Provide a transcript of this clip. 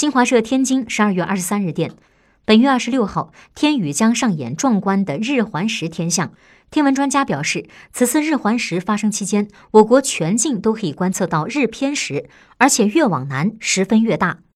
新华社天津十二月二十三日电。本月二十六号天宇将上演壮观的日环食天象。天文专家表示此次日环食发生期间我国全境都可以观测到日偏食而且越往南十分越大。